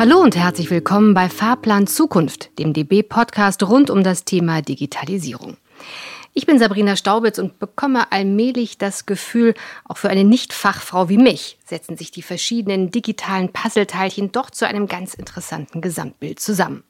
Hallo und herzlich willkommen bei Fahrplan Zukunft, dem DB-Podcast rund um das Thema Digitalisierung. Ich bin Sabrina Staubitz und bekomme allmählich das Gefühl, auch für eine Nicht-Fachfrau wie mich setzen sich die verschiedenen digitalen Puzzleteilchen doch zu einem ganz interessanten Gesamtbild zusammen.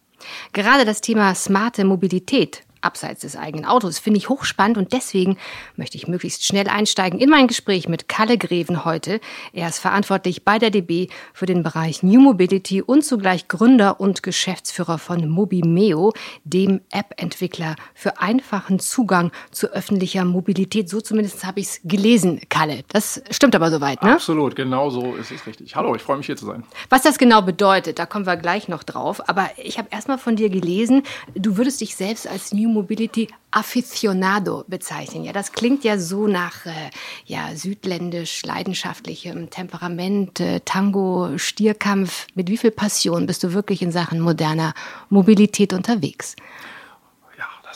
Gerade das Thema smarte Mobilität abseits des eigenen Autos. Finde ich hochspannend und deswegen möchte ich möglichst schnell einsteigen in mein Gespräch mit Kalle Greven heute. Er ist verantwortlich bei der DB für den Bereich New Mobility und zugleich Gründer und Geschäftsführer von Mobimeo, dem App-Entwickler für einfachen Zugang zu öffentlicher Mobilität. So zumindest habe ich es gelesen, Kalle. Das stimmt aber soweit, ne? Absolut, genau so ist es richtig. Hallo, ich freue mich hier zu sein. Was das genau bedeutet, da kommen wir gleich noch drauf. Aber ich habe erstmal von dir gelesen, du würdest dich selbst als New Mobility Aficionado bezeichnen. Ja, das klingt ja so nach äh, ja, südländisch leidenschaftlichem Temperament, äh, Tango, Stierkampf. Mit wie viel Passion bist du wirklich in Sachen moderner Mobilität unterwegs?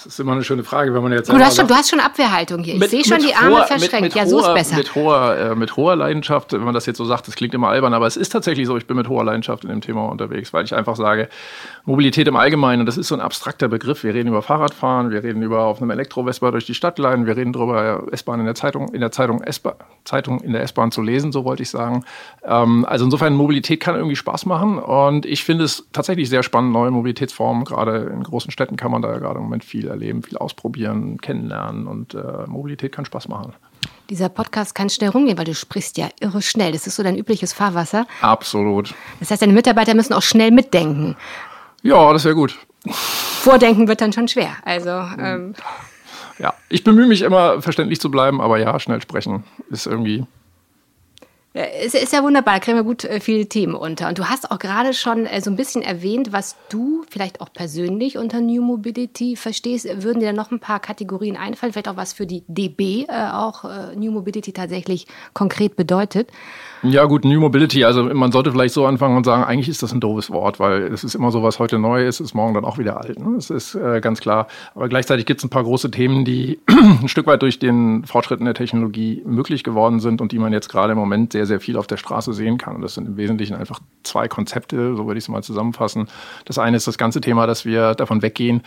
Das ist immer eine schöne Frage, wenn man jetzt. Du hast, schon, du hast schon Abwehrhaltung hier. Ich sehe schon die Arme hoher, verschränkt. Mit, mit ja, so ist besser. Mit hoher, äh, mit hoher Leidenschaft, wenn man das jetzt so sagt, das klingt immer albern, aber es ist tatsächlich so, ich bin mit hoher Leidenschaft in dem Thema unterwegs, weil ich einfach sage, Mobilität im Allgemeinen, das ist so ein abstrakter Begriff. Wir reden über Fahrradfahren, wir reden über auf einem Elektro-Vespa durch die Stadt leiten, wir reden darüber, S-Bahn in der Zeitung, in der Zeitung, Zeitung in der S-Bahn zu lesen, so wollte ich sagen. Ähm, also insofern, Mobilität kann irgendwie Spaß machen und ich finde es tatsächlich sehr spannend, neue Mobilitätsformen. Gerade in großen Städten kann man da ja gerade im Moment viel erleben, viel ausprobieren kennenlernen und äh, Mobilität kann Spaß machen. Dieser Podcast kann schnell rumgehen, weil du sprichst ja irre schnell. Das ist so dein übliches Fahrwasser. Absolut. Das heißt, deine Mitarbeiter müssen auch schnell mitdenken. Ja, das wäre gut. Vordenken wird dann schon schwer. Also. Ähm ja, ich bemühe mich immer, verständlich zu bleiben, aber ja, schnell sprechen ist irgendwie es ist ja wunderbar, da kriegen wir gut äh, viele Themen unter. Und du hast auch gerade schon äh, so ein bisschen erwähnt, was du vielleicht auch persönlich unter New Mobility verstehst. Würden dir noch ein paar Kategorien einfallen? Vielleicht auch was für die DB äh, auch New Mobility tatsächlich konkret bedeutet? Ja, gut, New Mobility. Also man sollte vielleicht so anfangen und sagen, eigentlich ist das ein doofes Wort, weil es ist immer so, was heute neu ist, ist morgen dann auch wieder alt. Ne? Das ist ganz klar. Aber gleichzeitig gibt es ein paar große Themen, die ein Stück weit durch den Fortschritt in der Technologie möglich geworden sind und die man jetzt gerade im Moment sehr, sehr viel auf der Straße sehen kann. Und das sind im Wesentlichen einfach zwei Konzepte, so würde ich es mal zusammenfassen. Das eine ist das ganze Thema, dass wir davon weggehen,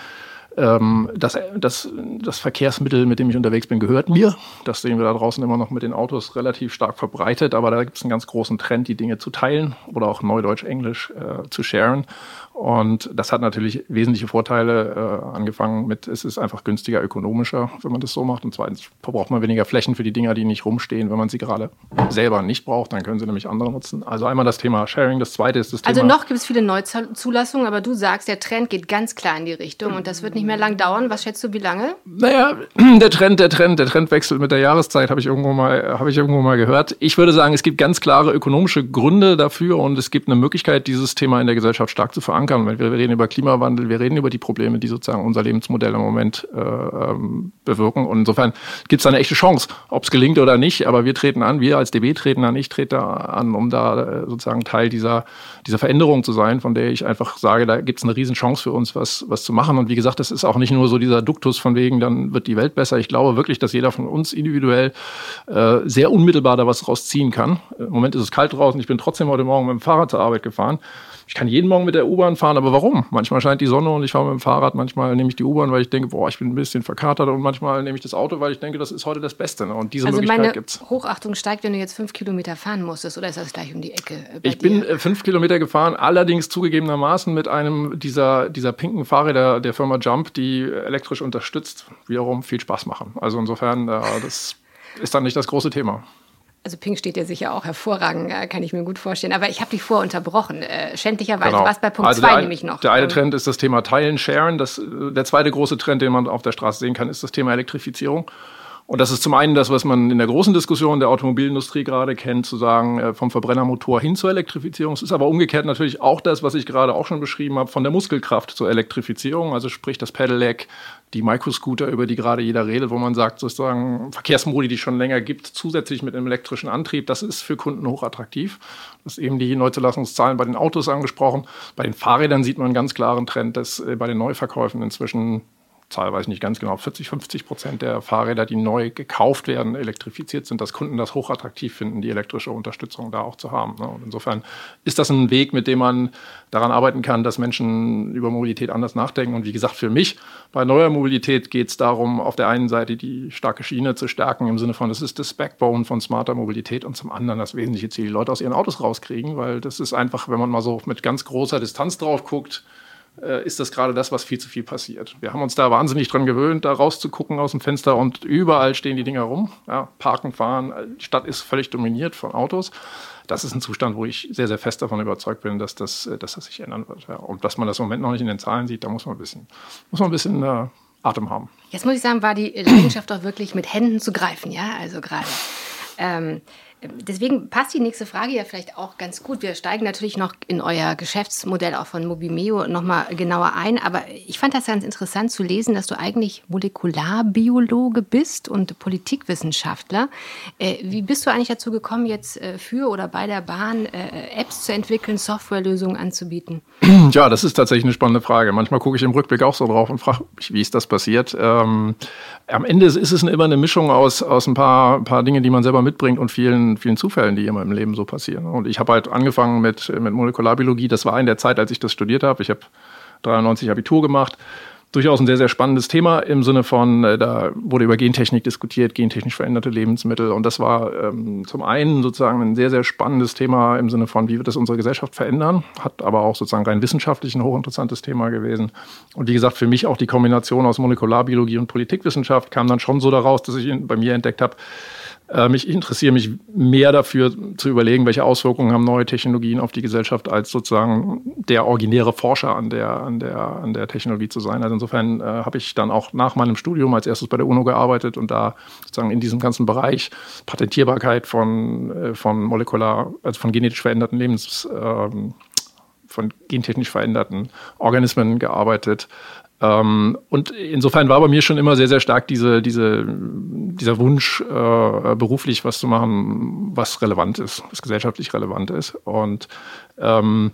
ähm, das, das, das Verkehrsmittel, mit dem ich unterwegs bin, gehört mir. Das sehen wir da draußen immer noch mit den Autos relativ stark verbreitet, aber da gibt es einen ganz großen Trend, die Dinge zu teilen oder auch Neudeutsch, Englisch äh, zu sharen. Und das hat natürlich wesentliche Vorteile, äh, angefangen mit, es ist einfach günstiger, ökonomischer, wenn man das so macht. Und zweitens verbraucht man weniger Flächen für die Dinger, die nicht rumstehen. Wenn man sie gerade selber nicht braucht, dann können sie nämlich andere nutzen. Also einmal das Thema Sharing, das zweite ist das also Thema. Also noch gibt es viele Neuzulassungen, aber du sagst, der Trend geht ganz klar in die Richtung und das wird nicht mehr lang dauern. Was schätzt du, wie lange? Naja, der Trend, der Trend, der Trend wechselt mit der Jahreszeit, habe ich irgendwo mal, ich irgendwo mal gehört. Ich würde sagen, es gibt ganz klare ökonomische Gründe dafür und es gibt eine Möglichkeit, dieses Thema in der Gesellschaft stark zu verankern. Weil wir reden über Klimawandel, wir reden über die Probleme, die sozusagen unser Lebensmodell im Moment äh, ähm, bewirken. Und insofern gibt es da eine echte Chance, ob es gelingt oder nicht. Aber wir treten an, wir als DB treten an, ich trete an, um da äh, sozusagen Teil dieser, dieser Veränderung zu sein, von der ich einfach sage, da gibt es eine Riesenchance für uns, was, was zu machen. Und wie gesagt, das ist auch nicht nur so dieser Duktus von wegen, dann wird die Welt besser. Ich glaube wirklich, dass jeder von uns individuell äh, sehr unmittelbar da was rausziehen kann. Im Moment ist es kalt draußen. Ich bin trotzdem heute Morgen mit dem Fahrrad zur Arbeit gefahren. Ich kann jeden Morgen mit der U-Bahn fahren, aber warum? Manchmal scheint die Sonne und ich fahre mit dem Fahrrad, manchmal nehme ich die U-Bahn, weil ich denke, boah, ich bin ein bisschen verkatert und manchmal nehme ich das Auto, weil ich denke, das ist heute das Beste. Ne? Und diese also Möglichkeit gibt es. Hochachtung steigt, wenn du jetzt fünf Kilometer fahren musstest, oder ist das gleich um die Ecke? ich dir? bin äh, fünf Kilometer gefahren, allerdings zugegebenermaßen mit einem dieser, dieser pinken Fahrräder der Firma Jump, die elektrisch unterstützt, wiederum viel Spaß machen. Also insofern, äh, das ist dann nicht das große Thema. Also Pink steht dir sicher auch hervorragend, äh, kann ich mir gut vorstellen. Aber ich habe dich vorher unterbrochen. Äh, schändlicherweise genau. war es bei Punkt 2 also nämlich noch. Der eine Trend ist das Thema Teilen, Sharen. Das, äh, der zweite große Trend, den man auf der Straße sehen kann, ist das Thema Elektrifizierung. Und das ist zum einen das, was man in der großen Diskussion der Automobilindustrie gerade kennt, zu sagen, äh, vom Verbrennermotor hin zur Elektrifizierung. Es ist aber umgekehrt natürlich auch das, was ich gerade auch schon beschrieben habe, von der Muskelkraft zur Elektrifizierung. Also sprich das Pedelec, die Microscooter, über die gerade jeder redet, wo man sagt, sozusagen Verkehrsmodi, die es schon länger gibt, zusätzlich mit einem elektrischen Antrieb, das ist für Kunden hochattraktiv. Das ist eben die Neuzulassungszahlen bei den Autos angesprochen. Bei den Fahrrädern sieht man einen ganz klaren Trend, dass äh, bei den Neuverkäufen inzwischen Zahl weiß ich nicht ganz genau, 40, 50 Prozent der Fahrräder, die neu gekauft werden, elektrifiziert sind, dass Kunden das hochattraktiv finden, die elektrische Unterstützung da auch zu haben. Ne? Und insofern ist das ein Weg, mit dem man daran arbeiten kann, dass Menschen über Mobilität anders nachdenken. Und wie gesagt, für mich bei neuer Mobilität geht es darum, auf der einen Seite die starke Schiene zu stärken, im Sinne von, das ist das Backbone von smarter Mobilität und zum anderen das wesentliche Ziel, die Leute aus ihren Autos rauskriegen, weil das ist einfach, wenn man mal so mit ganz großer Distanz drauf guckt, ist das gerade das, was viel zu viel passiert. Wir haben uns da wahnsinnig dran gewöhnt, da rauszugucken aus dem Fenster und überall stehen die Dinger rum. Ja, parken, fahren, die Stadt ist völlig dominiert von Autos. Das ist ein Zustand, wo ich sehr, sehr fest davon überzeugt bin, dass das, äh, dass das sich ändern wird. Ja. Und dass man das im Moment noch nicht in den Zahlen sieht, da muss man ein bisschen, muss man ein bisschen äh, Atem haben. Jetzt muss ich sagen, war die Leidenschaft auch wirklich mit Händen zu greifen, ja, also gerade. Ähm, Deswegen passt die nächste Frage ja vielleicht auch ganz gut. Wir steigen natürlich noch in euer Geschäftsmodell auch von Mobimeo nochmal genauer ein. Aber ich fand das ganz interessant zu lesen, dass du eigentlich Molekularbiologe bist und Politikwissenschaftler. Äh, wie bist du eigentlich dazu gekommen, jetzt äh, für oder bei der Bahn äh, Apps zu entwickeln, Softwarelösungen anzubieten? Ja, das ist tatsächlich eine spannende Frage. Manchmal gucke ich im Rückblick auch so drauf und frage mich, wie ist das passiert? Ähm, am Ende ist es immer eine Mischung aus, aus ein paar, ein paar Dingen, die man selber mitbringt und vielen vielen, Zufällen, die immer im Leben so passieren. Und ich habe halt angefangen mit, mit Molekularbiologie. Das war in der Zeit, als ich das studiert habe. Ich habe 93 Abitur gemacht. Durchaus ein sehr, sehr spannendes Thema im Sinne von, äh, da wurde über Gentechnik diskutiert, gentechnisch veränderte Lebensmittel. Und das war ähm, zum einen sozusagen ein sehr, sehr spannendes Thema im Sinne von, wie wird das unsere Gesellschaft verändern, hat aber auch sozusagen rein wissenschaftlich ein hochinteressantes Thema gewesen. Und wie gesagt, für mich auch die Kombination aus Molekularbiologie und Politikwissenschaft kam dann schon so daraus, dass ich bei mir entdeckt habe, ich interessiere mich mehr dafür zu überlegen, welche Auswirkungen haben neue Technologien auf die Gesellschaft, als sozusagen der originäre Forscher an der, an der, an der Technologie zu sein. Also insofern äh, habe ich dann auch nach meinem Studium als erstes bei der UNO gearbeitet und da sozusagen in diesem ganzen Bereich Patentierbarkeit von, äh, von molekular, also von genetisch veränderten Lebens, äh, von gentechnisch veränderten Organismen gearbeitet. Ähm, und insofern war bei mir schon immer sehr, sehr stark diese, diese, dieser Wunsch, äh, beruflich was zu machen, was relevant ist, was gesellschaftlich relevant ist. Und ähm,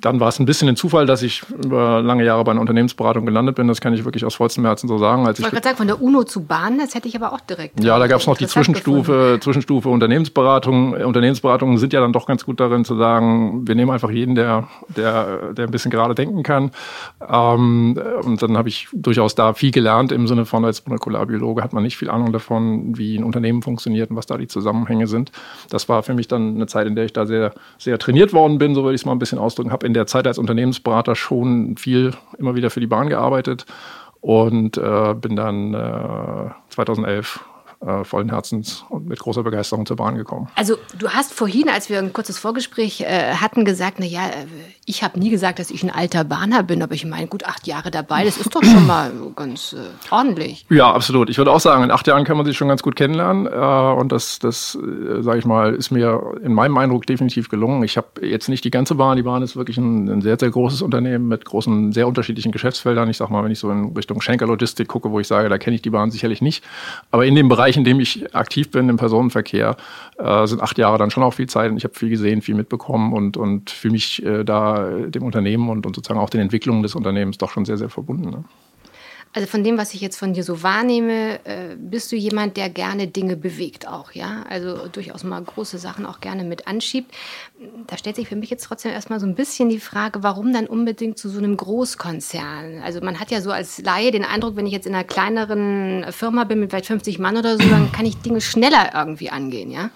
dann war es ein bisschen ein Zufall, dass ich über lange Jahre bei einer Unternehmensberatung gelandet bin. Das kann ich wirklich aus vollstem Herzen so sagen. Als ich wollte gerade sagen, von der UNO zu Bahn, das hätte ich aber auch direkt. Ja, da gab es noch die Zwischenstufe, Zwischenstufe Unternehmensberatung. Unternehmensberatungen sind ja dann doch ganz gut darin zu sagen, wir nehmen einfach jeden, der, der, der ein bisschen gerade denken kann. Ähm, und dann habe ich durchaus da viel gelernt im Sinne von, als Molekularbiologe hat man nicht viel Ahnung davon, wie ein Unternehmen funktioniert und was da die Zusammenhänge sind. Das war für mich dann eine Zeit, in der ich da sehr, sehr trainiert worden bin, so würde ich es mal ein bisschen ausdrücken, habe in der Zeit als Unternehmensberater schon viel immer wieder für die Bahn gearbeitet und äh, bin dann äh, 2011 äh, vollen Herzens und mit großer Begeisterung zur Bahn gekommen. Also du hast vorhin, als wir ein kurzes Vorgespräch äh, hatten, gesagt, na ja, äh, ich habe nie gesagt, dass ich ein alter Bahner bin, aber ich meine, gut acht Jahre dabei, das ist doch schon mal ganz äh, ordentlich. Ja, absolut. Ich würde auch sagen, in acht Jahren kann man sich schon ganz gut kennenlernen äh, und das, das äh, sage ich mal, ist mir in meinem Eindruck definitiv gelungen. Ich habe jetzt nicht die ganze Bahn, die Bahn ist wirklich ein, ein, sehr, sehr großes Unternehmen mit großen, sehr unterschiedlichen Geschäftsfeldern. Ich sage mal, wenn ich so in Richtung Schenker Logistik gucke, wo ich sage, da kenne ich die Bahn sicherlich nicht, aber in dem Bereich Bereich, in dem ich aktiv bin, im Personenverkehr, äh, sind acht Jahre dann schon auch viel Zeit und ich habe viel gesehen, viel mitbekommen und, und fühle mich äh, da dem Unternehmen und, und sozusagen auch den Entwicklungen des Unternehmens doch schon sehr, sehr verbunden. Ne? Also von dem, was ich jetzt von dir so wahrnehme, äh, bist du jemand, der gerne Dinge bewegt auch, ja? Also durchaus mal große Sachen auch gerne mit anschiebt. Da stellt sich für mich jetzt trotzdem erstmal so ein bisschen die Frage, warum dann unbedingt zu so einem Großkonzern? Also man hat ja so als Laie den Eindruck, wenn ich jetzt in einer kleineren Firma bin mit vielleicht 50 Mann oder so, dann kann ich Dinge schneller irgendwie angehen, ja?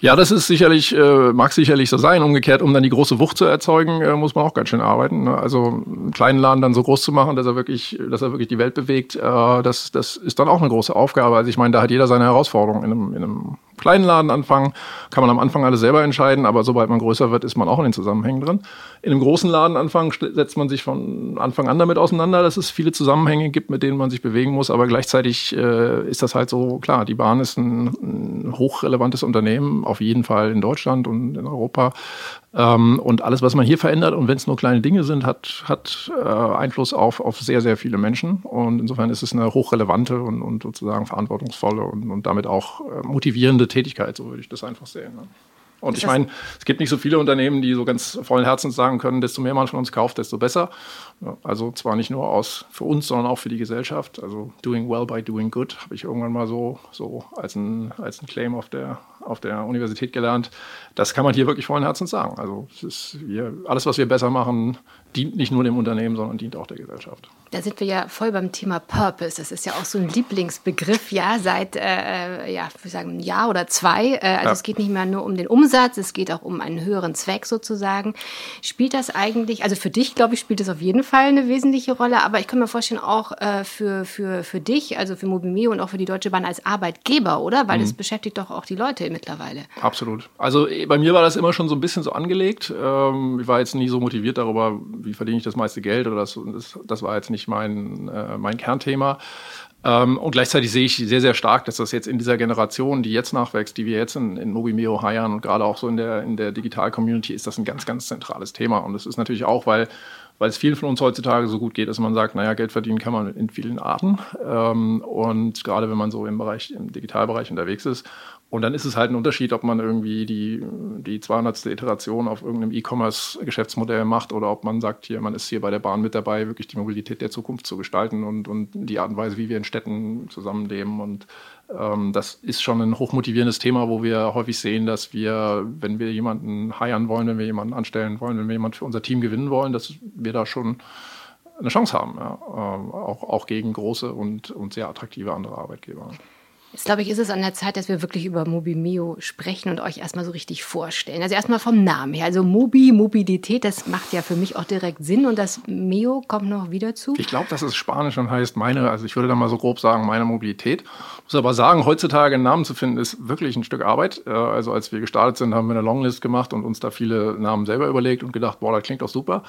Ja, das ist sicherlich, äh, mag sicherlich so sein. Umgekehrt, um dann die große Wucht zu erzeugen, äh, muss man auch ganz schön arbeiten. Ne? Also einen kleinen Laden dann so groß zu machen, dass er wirklich, dass er wirklich die Welt bewegt, äh, das, das ist dann auch eine große Aufgabe. Also ich meine, da hat jeder seine Herausforderungen in einem, in einem kleinen Laden anfangen, kann man am Anfang alles selber entscheiden, aber sobald man größer wird, ist man auch in den Zusammenhängen drin. In einem großen Laden anfangen, setzt man sich von Anfang an damit auseinander, dass es viele Zusammenhänge gibt, mit denen man sich bewegen muss, aber gleichzeitig äh, ist das halt so, klar, die Bahn ist ein, ein hochrelevantes Unternehmen, auf jeden Fall in Deutschland und in Europa. Ähm, und alles, was man hier verändert, und wenn es nur kleine Dinge sind, hat, hat äh, Einfluss auf, auf sehr, sehr viele Menschen. Und insofern ist es eine hochrelevante und, und sozusagen verantwortungsvolle und, und damit auch äh, Tätigkeit, so würde ich das einfach sehen. Ne? Und ich meine, es gibt nicht so viele Unternehmen, die so ganz vollen Herzens sagen können, desto mehr man von uns kauft, desto besser. Also zwar nicht nur aus für uns, sondern auch für die Gesellschaft. Also doing well by doing good habe ich irgendwann mal so, so als, ein, als ein Claim auf der, auf der Universität gelernt. Das kann man hier wirklich vollen Herzens sagen. Also ist, wir, alles, was wir besser machen, dient nicht nur dem Unternehmen, sondern dient auch der Gesellschaft. Da sind wir ja voll beim Thema Purpose. Das ist ja auch so ein Lieblingsbegriff, ja, seit äh, äh ja, wir sagen ein Jahr oder zwei. Äh, also ja. es geht nicht mehr nur um den Umsatz, es geht auch um einen höheren Zweck sozusagen. Spielt das eigentlich, also für dich, glaube ich, spielt das auf jeden Fall eine wesentliche Rolle, aber ich kann mir vorstellen, auch äh, für, für, für dich, also für Mobimeo und auch für die Deutsche Bahn als Arbeitgeber, oder? Weil mhm. das beschäftigt doch auch die Leute mittlerweile. Absolut. Also eh, bei mir war das immer schon so ein bisschen so angelegt. Ähm, ich war jetzt nie so motiviert darüber, wie verdiene ich das meiste Geld oder das, das, das war jetzt nicht mein, äh, mein Kernthema. Ähm, und gleichzeitig sehe ich sehr, sehr stark, dass das jetzt in dieser Generation, die jetzt nachwächst, die wir jetzt in, in Mobimeo heiern und gerade auch so in der, in der Digital-Community, ist das ein ganz, ganz zentrales Thema. Und das ist natürlich auch, weil weil es vielen von uns heutzutage so gut geht, dass man sagt, naja, Geld verdienen kann man in vielen Arten. Ähm, und gerade wenn man so im Bereich, im Digitalbereich unterwegs ist. Und dann ist es halt ein Unterschied, ob man irgendwie die, die 200. Iteration auf irgendeinem E-Commerce-Geschäftsmodell macht oder ob man sagt, hier, man ist hier bei der Bahn mit dabei, wirklich die Mobilität der Zukunft zu gestalten und, und die Art und Weise, wie wir in Städten zusammenleben. Und das ist schon ein hochmotivierendes Thema, wo wir häufig sehen, dass wir, wenn wir jemanden heiern wollen, wenn wir jemanden anstellen wollen, wenn wir jemanden für unser Team gewinnen wollen, dass wir da schon eine Chance haben, ja. ähm, auch, auch gegen große und, und sehr attraktive andere Arbeitgeber. Jetzt glaube ich, ist es an der Zeit, dass wir wirklich über Mobimeo sprechen und euch erstmal so richtig vorstellen. Also erstmal vom Namen her. Also Mobi, Mobilität, das macht ja für mich auch direkt Sinn und das Meo kommt noch wieder zu. Ich glaube, das ist Spanisch und heißt meine, also ich würde da mal so grob sagen, meine Mobilität. Muss aber sagen, heutzutage einen Namen zu finden, ist wirklich ein Stück Arbeit. Äh, also als wir gestartet sind, haben wir eine Longlist gemacht und uns da viele Namen selber überlegt und gedacht, boah, das klingt doch super.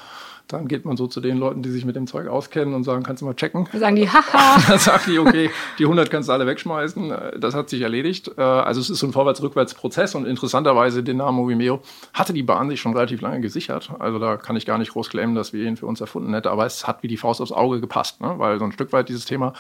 Dann geht man so zu den Leuten, die sich mit dem Zeug auskennen und sagen, kannst du mal checken? Dann sagen die, haha. Dann sagen die, okay, die 100 kannst du alle wegschmeißen. Das hat sich erledigt. Äh, also es ist so ein Vorwärts-Rückwärts-Prozess und interessanterweise den Namen Vimeo hatte die Bahn sich schon relativ lange gesichert. Also da kann ich gar nicht groß claimen, dass wir ihn für uns erfunden hätten, aber es hat wie die Faust aufs Auge gepasst, ne? weil so ein Stück weit dieses Thema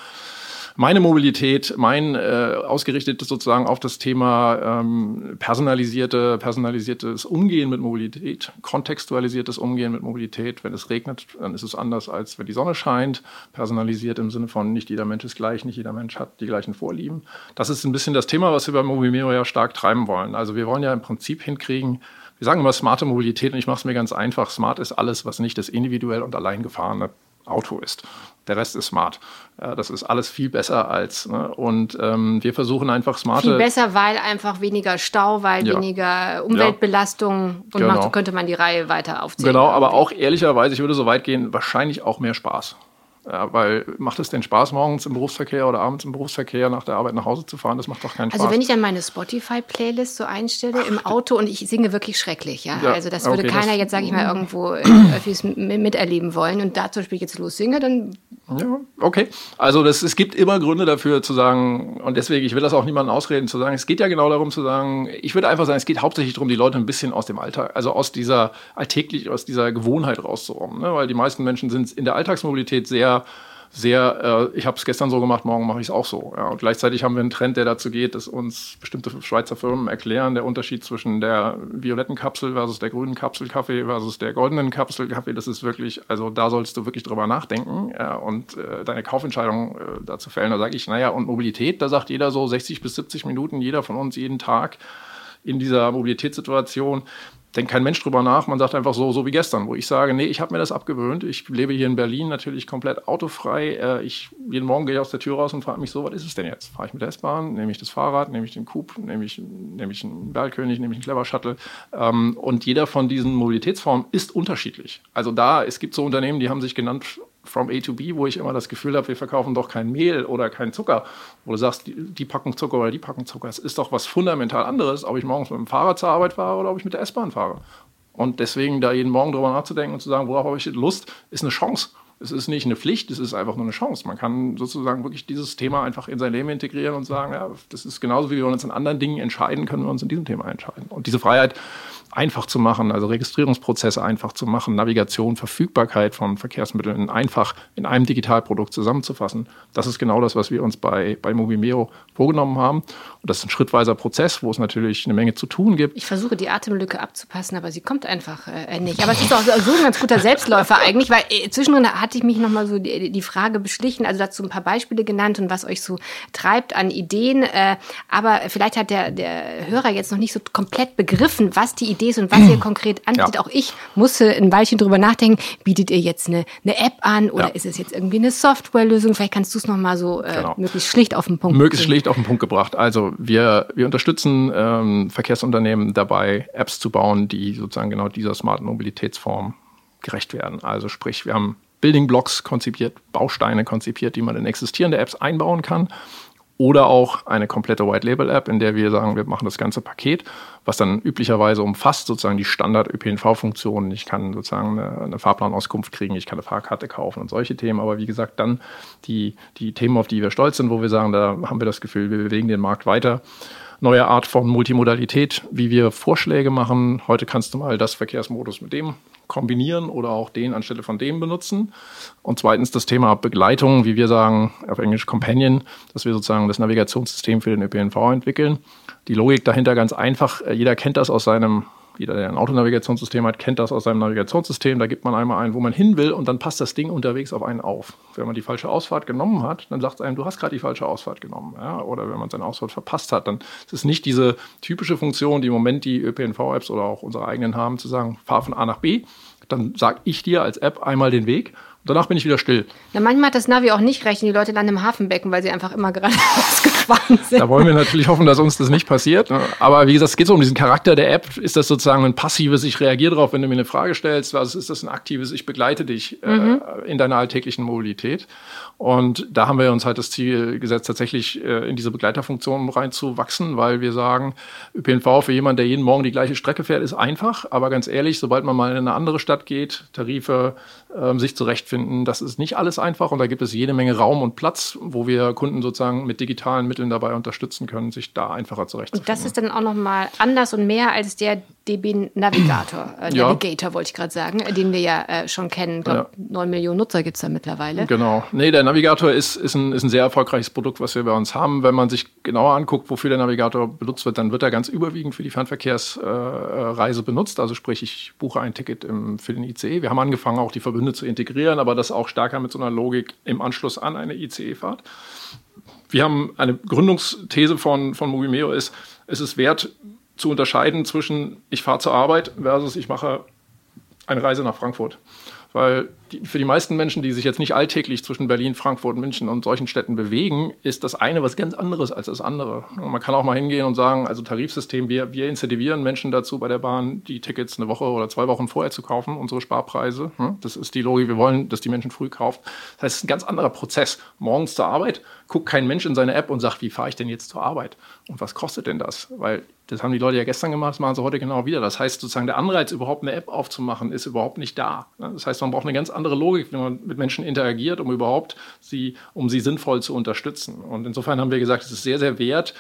meine Mobilität, mein äh, ausgerichtetes sozusagen auf das Thema ähm, personalisierte, personalisiertes Umgehen mit Mobilität, kontextualisiertes Umgehen mit Mobilität. Wenn es regnet, dann ist es anders, als wenn die Sonne scheint. Personalisiert im Sinne von nicht jeder Mensch ist gleich, nicht jeder Mensch hat die gleichen Vorlieben. Das ist ein bisschen das Thema, was wir bei Mobilmero ja stark treiben wollen. Also wir wollen ja im Prinzip hinkriegen, wir sagen immer smarte Mobilität und ich mache es mir ganz einfach. Smart ist alles, was nicht das individuell und allein gefahrene Auto ist. Der Rest ist smart. Das ist alles viel besser als. Ne? Und ähm, wir versuchen einfach smarte. Viel besser, weil einfach weniger Stau, weil ja. weniger Umweltbelastung. Und genau. macht, könnte man die Reihe weiter aufziehen. Genau, aber auch ehrlicherweise, ich würde so weit gehen, wahrscheinlich auch mehr Spaß. Ja, weil macht es denn Spaß, morgens im Berufsverkehr oder abends im Berufsverkehr nach der Arbeit nach Hause zu fahren? Das macht doch keinen also Spaß. Also wenn ich dann meine Spotify-Playlist so einstelle im Auto und ich singe wirklich schrecklich, ja. ja also das würde okay, keiner das jetzt, sage ich mal, irgendwo Öffis miterleben wollen und da zum Beispiel jetzt los singe, dann. Ja, okay. Also das, es gibt immer Gründe dafür zu sagen, und deswegen, ich will das auch niemandem ausreden, zu sagen, es geht ja genau darum zu sagen, ich würde einfach sagen, es geht hauptsächlich darum, die Leute ein bisschen aus dem Alltag, also aus dieser alltäglich, aus dieser Gewohnheit rauszuräumen. Ne? Weil die meisten Menschen sind in der Alltagsmobilität sehr sehr, äh, ich habe es gestern so gemacht, morgen mache ich es auch so. Ja. Und gleichzeitig haben wir einen Trend, der dazu geht, dass uns bestimmte Schweizer Firmen erklären, der Unterschied zwischen der violetten Kapsel versus der grünen Kapsel Kaffee versus der goldenen Kapsel Kaffee, das ist wirklich, also da sollst du wirklich drüber nachdenken ja, und äh, deine Kaufentscheidung äh, dazu fällen. Da sage ich, naja, und Mobilität, da sagt jeder so 60 bis 70 Minuten, jeder von uns jeden Tag in dieser Mobilitätssituation denkt kein Mensch drüber nach. Man sagt einfach so, so wie gestern, wo ich sage, nee, ich habe mir das abgewöhnt. Ich lebe hier in Berlin natürlich komplett autofrei. Äh, ich, jeden Morgen gehe ich aus der Tür raus und frage mich so, was ist es denn jetzt? Fahre ich mit der S-Bahn? Nehme ich das Fahrrad? Nehme ich den Coupe? Nehme ich, nehme ich einen Bergkönig? Nehme ich einen Clever Shuttle? Ähm, und jeder von diesen Mobilitätsformen ist unterschiedlich. Also da, es gibt so Unternehmen, die haben sich genannt from A to B, wo ich immer das Gefühl habe, wir verkaufen doch kein Mehl oder kein Zucker. Wo du sagst, die, die Packung Zucker oder die Packung Zucker, es ist doch was fundamental anderes, ob ich morgens mit dem Fahrrad zur Arbeit fahre oder ob ich mit der S-Bahn fahre. Und deswegen da jeden Morgen drüber nachzudenken und zu sagen, worauf habe ich Lust, ist eine Chance. Es ist nicht eine Pflicht, es ist einfach nur eine Chance. Man kann sozusagen wirklich dieses Thema einfach in sein Leben integrieren und sagen, ja, das ist genauso wie wir uns in anderen Dingen entscheiden, können wir uns in diesem Thema entscheiden. Und diese Freiheit einfach zu machen, also Registrierungsprozesse einfach zu machen, Navigation, Verfügbarkeit von Verkehrsmitteln einfach in einem Digitalprodukt zusammenzufassen. Das ist genau das, was wir uns bei, bei Movimeo vorgenommen haben. Und das ist ein schrittweiser Prozess, wo es natürlich eine Menge zu tun gibt. Ich versuche die Atemlücke abzupassen, aber sie kommt einfach äh, nicht. Aber es ist auch so ein ganz guter Selbstläufer eigentlich, weil äh, zwischendrin hatte ich mich nochmal so die, die, Frage beschlichen, also dazu ein paar Beispiele genannt und was euch so treibt an Ideen. Äh, aber vielleicht hat der, der Hörer jetzt noch nicht so komplett begriffen, was die Idee ist und was ihr konkret anbietet. Ja. Auch ich musste ein Weilchen drüber nachdenken, bietet ihr jetzt eine, eine App an oder ja. ist es jetzt irgendwie eine Softwarelösung? Vielleicht kannst du es nochmal so äh, genau. möglichst schlicht auf den Punkt Möglichst schlicht auf den Punkt gebracht. Also wir, wir unterstützen ähm, Verkehrsunternehmen dabei, Apps zu bauen, die sozusagen genau dieser smarten Mobilitätsform gerecht werden. Also sprich, wir haben Building Blocks konzipiert, Bausteine konzipiert, die man in existierende Apps einbauen kann oder auch eine komplette White Label App, in der wir sagen, wir machen das ganze Paket, was dann üblicherweise umfasst sozusagen die Standard ÖPNV-Funktionen. Ich kann sozusagen eine, eine, Fahrplanauskunft kriegen, ich kann eine Fahrkarte kaufen und solche Themen. Aber wie gesagt, dann die, die Themen, auf die wir stolz sind, wo wir sagen, da haben wir das Gefühl, wir bewegen den Markt weiter. Neue Art von Multimodalität, wie wir Vorschläge machen. Heute kannst du mal das Verkehrsmodus mit dem kombinieren oder auch den anstelle von dem benutzen. Und zweitens das Thema Begleitung, wie wir sagen, auf Englisch Companion, dass wir sozusagen das Navigationssystem für den ÖPNV entwickeln. Die Logik dahinter ganz einfach. Jeder kennt das aus seinem jeder, der ein Autonavigationssystem hat, kennt das aus seinem Navigationssystem. Da gibt man einmal ein, wo man hin will und dann passt das Ding unterwegs auf einen auf. Wenn man die falsche Ausfahrt genommen hat, dann sagt es einem, du hast gerade die falsche Ausfahrt genommen. Ja? Oder wenn man seine Ausfahrt verpasst hat, dann ist es nicht diese typische Funktion, die im Moment die ÖPNV-Apps oder auch unsere eigenen haben, zu sagen, fahr von A nach B. Dann sage ich dir als App einmal den Weg Danach bin ich wieder still. Na, manchmal hat das Navi auch nicht recht und die Leute landen im Hafenbecken, weil sie einfach immer gerade ausgefahren sind. Da wollen wir natürlich hoffen, dass uns das nicht passiert. Aber wie gesagt, es geht so um diesen Charakter der App. Ist das sozusagen ein passives, ich reagiere darauf, wenn du mir eine Frage stellst? Also ist das ein aktives, ich begleite dich äh, mhm. äh, in deiner alltäglichen Mobilität? Und da haben wir uns halt das Ziel gesetzt, tatsächlich äh, in diese Begleiterfunktion reinzuwachsen, weil wir sagen, ÖPNV für jemanden, der jeden Morgen die gleiche Strecke fährt, ist einfach. Aber ganz ehrlich, sobald man mal in eine andere Stadt geht, Tarife äh, sich zurechtfinden, finden. Das ist nicht alles einfach und da gibt es jede Menge Raum und Platz, wo wir Kunden sozusagen mit digitalen Mitteln dabei unterstützen können, sich da einfacher zurechtzufinden. Und das ist dann auch nochmal anders und mehr als der DB Navigator, äh, ja. Navigator wollte ich gerade sagen, den wir ja äh, schon kennen. Ich glaube, ja. 9 Millionen Nutzer gibt es da mittlerweile. Genau. Nee, der Navigator ist, ist, ein, ist ein sehr erfolgreiches Produkt, was wir bei uns haben. Wenn man sich genauer anguckt, wofür der Navigator benutzt wird, dann wird er ganz überwiegend für die Fernverkehrsreise äh, benutzt. Also sprich, ich buche ein Ticket im, für den ICE. Wir haben angefangen, auch die Verbünde zu integrieren, aber das auch stärker mit so einer Logik im Anschluss an eine ICE-Fahrt. Wir haben eine Gründungsthese von, von Movimeo ist, es ist wert, zu unterscheiden zwischen ich fahre zur Arbeit versus ich mache eine Reise nach Frankfurt. Weil die, für die meisten Menschen, die sich jetzt nicht alltäglich zwischen Berlin, Frankfurt, München und solchen Städten bewegen, ist das eine was ganz anderes als das andere. Und man kann auch mal hingehen und sagen, also Tarifsystem, wir, wir incentivieren Menschen dazu, bei der Bahn die Tickets eine Woche oder zwei Wochen vorher zu kaufen, unsere Sparpreise. Hm? Das ist die Logik, wir wollen, dass die Menschen früh kaufen. Das heißt, es ist ein ganz anderer Prozess. Morgens zur Arbeit guckt kein Mensch in seine App und sagt, wie fahre ich denn jetzt zur Arbeit? Und was kostet denn das? Weil das haben die Leute ja gestern gemacht, das machen sie heute genau wieder. Das heißt, sozusagen der Anreiz, überhaupt eine App aufzumachen, ist überhaupt nicht da. Das heißt, man braucht eine ganz andere Logik, wenn man mit Menschen interagiert, um überhaupt sie, um sie sinnvoll zu unterstützen. Und insofern haben wir gesagt, es ist sehr, sehr wert,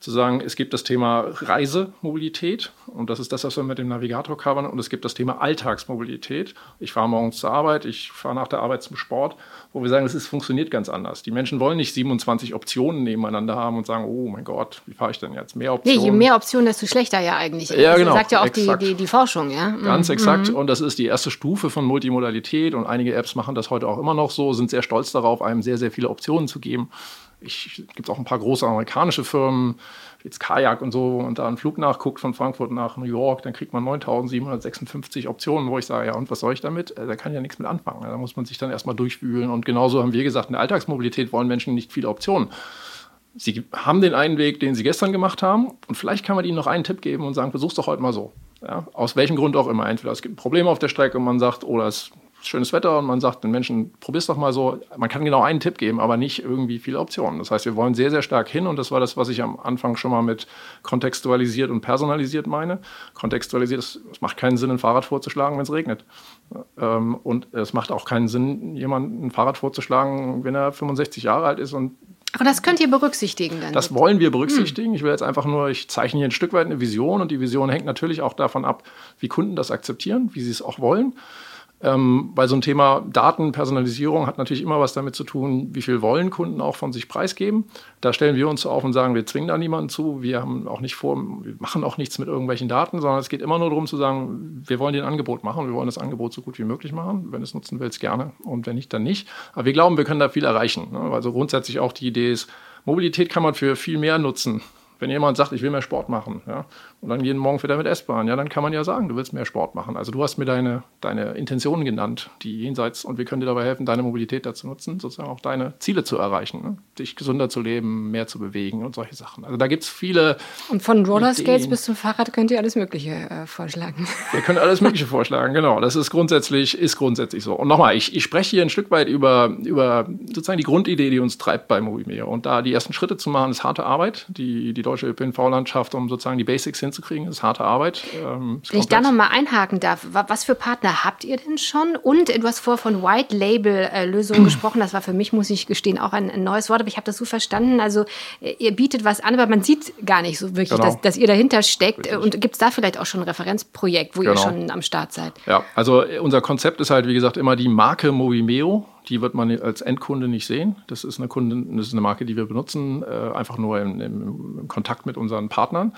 zu sagen, es gibt das Thema Reisemobilität und das ist das, was wir mit dem Navigator covern und es gibt das Thema Alltagsmobilität. Ich fahre morgens zur Arbeit, ich fahre nach der Arbeit zum Sport, wo wir sagen, es funktioniert ganz anders. Die Menschen wollen nicht 27 Optionen nebeneinander haben und sagen, oh mein Gott, wie fahre ich denn jetzt? Mehr Optionen. Nee, je mehr Optionen, desto schlechter ja eigentlich. Ja, das genau. sagt ja auch die, die, die, Forschung, ja. Ganz mhm. exakt und das ist die erste Stufe von Multimodalität und einige Apps machen das heute auch immer noch so, sind sehr stolz darauf, einem sehr, sehr viele Optionen zu geben ich gibt auch ein paar große amerikanische Firmen, jetzt Kajak und so, und da einen Flug nachguckt von Frankfurt nach New York, dann kriegt man 9756 Optionen, wo ich sage, ja, und was soll ich damit? Äh, da kann ich ja nichts mit anfangen. Da muss man sich dann erstmal durchwühlen. Und genauso haben wir gesagt, in der Alltagsmobilität wollen Menschen nicht viele Optionen. Sie haben den einen Weg, den Sie gestern gemacht haben, und vielleicht kann man Ihnen noch einen Tipp geben und sagen, versuch's doch heute mal so. Ja, aus welchem Grund auch immer. Entweder es gibt ein Problem auf der Strecke und man sagt, oder es schönes Wetter und man sagt den Menschen, probier's doch mal so. Man kann genau einen Tipp geben, aber nicht irgendwie viele Optionen. Das heißt, wir wollen sehr, sehr stark hin und das war das, was ich am Anfang schon mal mit kontextualisiert und personalisiert meine. Kontextualisiert, es macht keinen Sinn, ein Fahrrad vorzuschlagen, wenn es regnet. Ähm, und es macht auch keinen Sinn, jemandem ein Fahrrad vorzuschlagen, wenn er 65 Jahre alt ist und Aber das könnt ihr berücksichtigen dann? Das wollen wir berücksichtigen. Hm. Ich will jetzt einfach nur, ich zeichne hier ein Stück weit eine Vision und die Vision hängt natürlich auch davon ab, wie Kunden das akzeptieren, wie sie es auch wollen. Ähm, weil so ein Thema Datenpersonalisierung hat natürlich immer was damit zu tun, wie viel wollen Kunden auch von sich preisgeben. Da stellen wir uns auf und sagen, wir zwingen da niemanden zu. Wir haben auch nicht vor, wir machen auch nichts mit irgendwelchen Daten, sondern es geht immer nur darum zu sagen, wir wollen dir ein Angebot machen. Wir wollen das Angebot so gut wie möglich machen. Wenn du es nutzen willst, gerne. Und wenn nicht, dann nicht. Aber wir glauben, wir können da viel erreichen. Ne? Also grundsätzlich auch die Idee ist, Mobilität kann man für viel mehr nutzen wenn jemand sagt, ich will mehr Sport machen, ja, und dann jeden Morgen fährt er mit S-Bahn, ja, dann kann man ja sagen, du willst mehr Sport machen. Also du hast mir deine, deine Intentionen genannt, die jenseits, und wir können dir dabei helfen, deine Mobilität dazu nutzen, sozusagen auch deine Ziele zu erreichen, ne? dich gesünder zu leben, mehr zu bewegen und solche Sachen. Also da gibt es viele. Und von Rollerskates bis zum Fahrrad könnt ihr alles Mögliche äh, vorschlagen. Wir können alles Mögliche vorschlagen, genau. Das ist grundsätzlich, ist grundsätzlich so. Und nochmal, ich, ich spreche hier ein Stück weit über, über sozusagen die Grundidee, die uns treibt bei Movimeo. Und da die ersten Schritte zu machen, ist harte Arbeit. Die, die deutsche ÖPNV-Landschaft, um sozusagen die Basics hinzukriegen, ist harte Arbeit. Ähm, Wenn ich da nochmal einhaken darf, was für Partner habt ihr denn schon? Und du hast vorher von White Label-Lösungen gesprochen. Das war für mich, muss ich gestehen, auch ein, ein neues Wort, aber ich habe das so verstanden. Also ihr bietet was an, aber man sieht gar nicht so wirklich, genau. dass, dass, ihr dahinter steckt. Richtig. Und gibt es da vielleicht auch schon ein Referenzprojekt, wo genau. ihr schon am Start seid? Ja, also unser Konzept ist halt, wie gesagt, immer die Marke Movimeo die wird man als Endkunde nicht sehen. Das ist eine Kunde, das ist eine Marke, die wir benutzen, äh, einfach nur im, im, Kontakt mit unseren Partnern.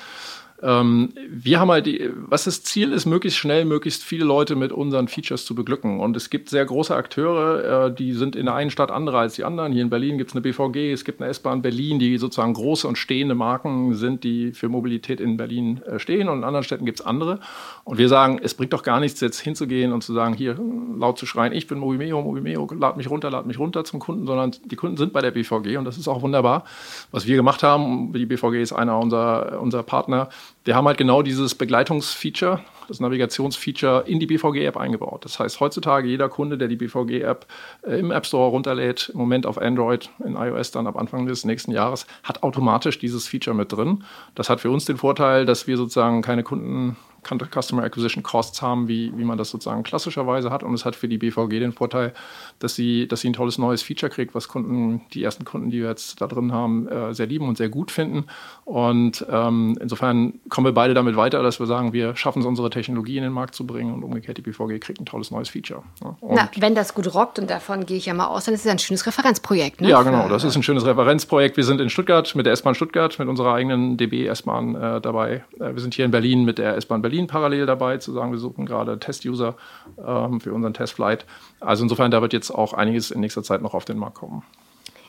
Ähm, wir haben halt, die, was das Ziel ist, möglichst schnell, möglichst viele Leute mit unseren Features zu beglücken. Und es gibt sehr große Akteure, äh, die sind in der einen Stadt andere als die anderen. Hier in Berlin gibt es eine BVG, es gibt eine S-Bahn Berlin, die sozusagen große und stehende Marken sind, die für Mobilität in Berlin äh, stehen. Und in anderen Städten gibt es andere. Und wir sagen, es bringt doch gar nichts, jetzt hinzugehen und zu sagen, hier laut zu schreien, ich bin Movimeo, Movimeo, lad mich runter, lad mich runter zum Kunden, sondern die Kunden sind bei der BVG und das ist auch wunderbar. Was wir gemacht haben, die BVG ist einer unserer, unserer Partner, wir haben halt genau dieses Begleitungsfeature, das Navigationsfeature in die BVG-App eingebaut. Das heißt, heutzutage jeder Kunde, der die BVG-App äh, im App Store runterlädt, im Moment auf Android, in iOS dann ab Anfang des nächsten Jahres, hat automatisch dieses Feature mit drin. Das hat für uns den Vorteil, dass wir sozusagen keine Kunden Customer Acquisition Costs haben, wie, wie man das sozusagen klassischerweise hat. Und es hat für die BVG den Vorteil, dass sie, dass sie ein tolles neues Feature kriegt, was Kunden, die ersten Kunden, die wir jetzt da drin haben, äh, sehr lieben und sehr gut finden. Und ähm, insofern kommen wir beide damit weiter, dass wir sagen, wir schaffen es, unsere Technologie in den Markt zu bringen und umgekehrt die BVG kriegt ein tolles neues Feature. Ne? Na, wenn das gut rockt und davon gehe ich ja mal aus, dann ist es ein schönes Referenzprojekt. Ne? Ja, genau, das ist ein schönes Referenzprojekt. Wir sind in Stuttgart mit der S-Bahn Stuttgart, mit unserer eigenen DB S-Bahn äh, dabei. Äh, wir sind hier in Berlin mit der S-Bahn Berlin parallel dabei, zu sagen, wir suchen gerade Test-User ähm, für unseren Testflight. Also insofern, da wird jetzt auch einiges in nächster Zeit noch auf den Markt kommen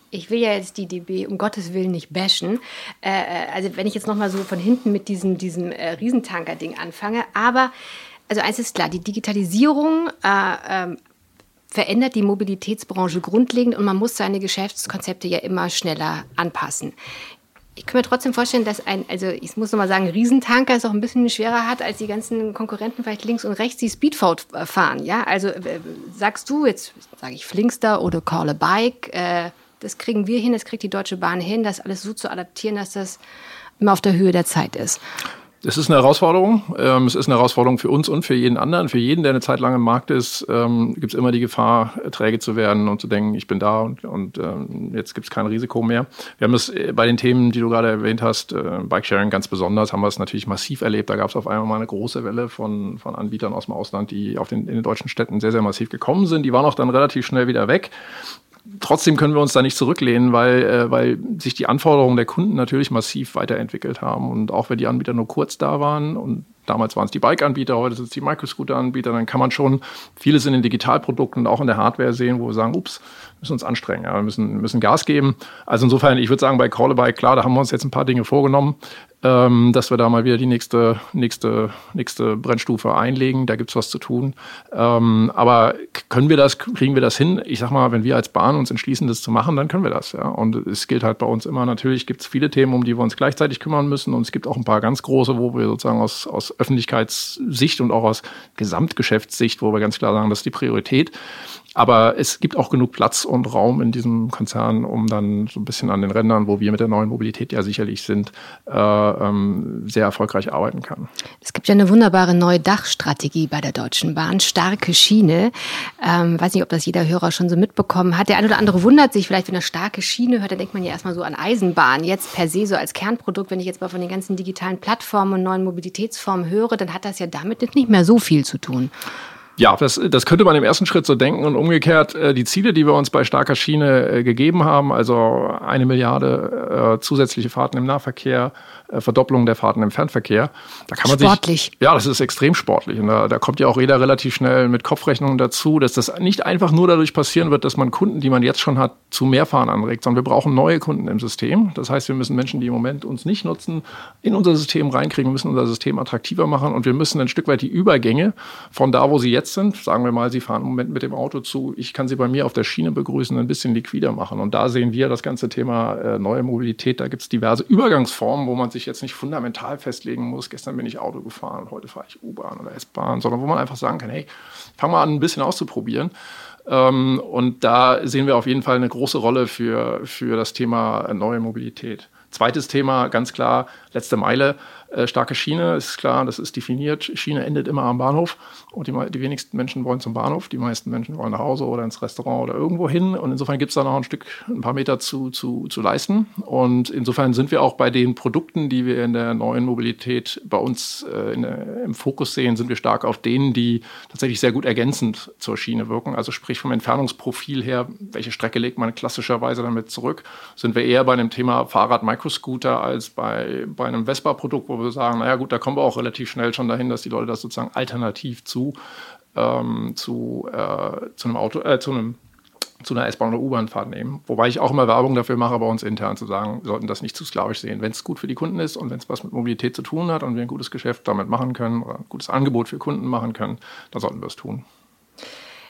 ich will ja jetzt die DB um Gottes Willen nicht bashen. Äh, äh also wenn ich jetzt noch mal so von hinten mit diesem, diesem äh, Riesentanker-Ding anfange. Aber, also eins ist klar, die Digitalisierung äh, ähm, verändert die Mobilitätsbranche grundlegend und man muss seine Geschäftskonzepte ja immer schneller anpassen. Ich kann mir trotzdem vorstellen, dass ein, also ich muss nochmal sagen, Riesentanker es auch ein bisschen schwerer hat, als die ganzen Konkurrenten vielleicht links und rechts die Speedfold äh, fahren. Ja, also äh, sagst du jetzt, sage ich Flinkster oder Call a Bike, äh, das kriegen wir hin, das kriegt die Deutsche Bahn hin, das alles so zu adaptieren, dass das immer auf der Höhe der Zeit ist. Es ist eine Herausforderung. Ähm, es ist eine Herausforderung für uns und für jeden anderen. Für jeden, der eine Zeit lang im Markt ist, ähm, gibt es immer die Gefahr, träge zu werden und zu denken, ich bin da und, und ähm, jetzt gibt es kein Risiko mehr. Wir haben es äh, bei den Themen, die du gerade erwähnt hast, äh, Bikesharing ganz besonders, haben wir es natürlich massiv erlebt. Da gab es auf einmal mal eine große Welle von, von Anbietern aus dem Ausland, die auf den, in den deutschen Städten sehr, sehr massiv gekommen sind. Die waren auch dann relativ schnell wieder weg trotzdem können wir uns da nicht zurücklehnen, weil, äh, weil sich die Anforderungen der Kunden natürlich massiv weiterentwickelt haben. Und auch wenn die Anbieter nur kurz da waren und damals waren es die Bike-Anbieter, heute sind es die Microscooter-Anbieter, dann kann man schon vieles in den Digitalprodukten und auch in der Hardware sehen, wo wir sagen, ups, müssen uns anstrengen, ja, wir müssen, müssen Gas geben. Also insofern, ich würde sagen, bei Call a Bike, klar, da haben wir uns jetzt ein paar Dinge vorgenommen ähm, dass wir da mal wieder die nächste, nächste, nächste Brennstufe einlegen. Da gibt es was zu tun. Ähm, aber können wir das, kriegen wir das hin? Ich sag mal, wenn wir als Bahn uns entschließen, das zu machen, dann können wir das. Ja. Und es gilt halt bei uns immer, natürlich gibt es viele Themen, um die wir uns gleichzeitig kümmern müssen. Und es gibt auch ein paar ganz große, wo wir sozusagen aus, aus Öffentlichkeitssicht und auch aus Gesamtgeschäftssicht, wo wir ganz klar sagen, das ist die Priorität. Aber es gibt auch genug Platz und Raum in diesem Konzern, um dann so ein bisschen an den Rändern, wo wir mit der neuen Mobilität ja sicherlich sind, äh, ähm, sehr erfolgreich arbeiten kann. Es gibt ja eine wunderbare neue Dachstrategie bei der Deutschen Bahn, starke Schiene. Ähm, weiß nicht, ob das jeder Hörer schon so mitbekommen hat. Der eine oder andere wundert sich vielleicht, wenn er starke Schiene hört, dann denkt man ja erstmal so an Eisenbahn. Jetzt per se so als Kernprodukt, wenn ich jetzt mal von den ganzen digitalen Plattformen und neuen Mobilitätsformen höre, dann hat das ja damit nicht mehr so viel zu tun. Ja, das, das könnte man im ersten Schritt so denken und umgekehrt äh, die Ziele, die wir uns bei starker Schiene äh, gegeben haben, also eine Milliarde äh, zusätzliche Fahrten im Nahverkehr, Verdopplung der Fahrten im Fernverkehr. Da kann man sportlich. Sich, ja, das ist extrem sportlich. Und da, da kommt ja auch jeder relativ schnell mit Kopfrechnungen dazu, dass das nicht einfach nur dadurch passieren wird, dass man Kunden, die man jetzt schon hat, zu mehr Fahren anregt, sondern wir brauchen neue Kunden im System. Das heißt, wir müssen Menschen, die im Moment uns nicht nutzen, in unser System reinkriegen. Wir müssen unser System attraktiver machen und wir müssen ein Stück weit die Übergänge von da, wo sie jetzt sind, sagen wir mal, sie fahren im Moment mit dem Auto zu, ich kann sie bei mir auf der Schiene begrüßen, ein bisschen liquider machen. Und da sehen wir das ganze Thema äh, neue Mobilität. Da gibt es diverse Übergangsformen, wo man sich sich jetzt nicht fundamental festlegen muss, gestern bin ich Auto gefahren heute fahre ich U-Bahn oder S-Bahn, sondern wo man einfach sagen kann, hey, fang mal an, ein bisschen auszuprobieren. Ähm, und da sehen wir auf jeden Fall eine große Rolle für, für das Thema neue Mobilität. Zweites Thema, ganz klar, letzte Meile. Äh, starke Schiene ist klar, das ist definiert. Schiene endet immer am Bahnhof und die, die, wenigsten Menschen wollen zum Bahnhof. Die meisten Menschen wollen nach Hause oder ins Restaurant oder irgendwo hin. Und insofern gibt es da noch ein Stück, ein paar Meter zu, zu, zu leisten. Und insofern sind wir auch bei den Produkten, die wir in der neuen Mobilität bei uns äh, der, im Fokus sehen, sind wir stark auf denen, die tatsächlich sehr gut ergänzend zur Schiene wirken. Also sprich vom Entfernungsprofil her, welche Strecke legt man klassischerweise damit zurück, sind wir eher bei einem Thema Fahrrad-Microscooter als bei, bei einem Vespa-Produkt, wo wir sagen, naja gut, da kommen wir auch relativ schnell schon dahin, dass die Leute das sozusagen alternativ zu, ähm, zu, äh, zu einem Auto, äh, zu einem zu einer S-Bahn oder U-Bahn-Fahrt nehmen. Wobei ich auch immer Werbung dafür mache, bei uns intern zu sagen, wir sollten das nicht zu sklavisch sehen. Wenn es gut für die Kunden ist und wenn es was mit Mobilität zu tun hat und wir ein gutes Geschäft damit machen können oder ein gutes Angebot für Kunden machen können, dann sollten wir es tun.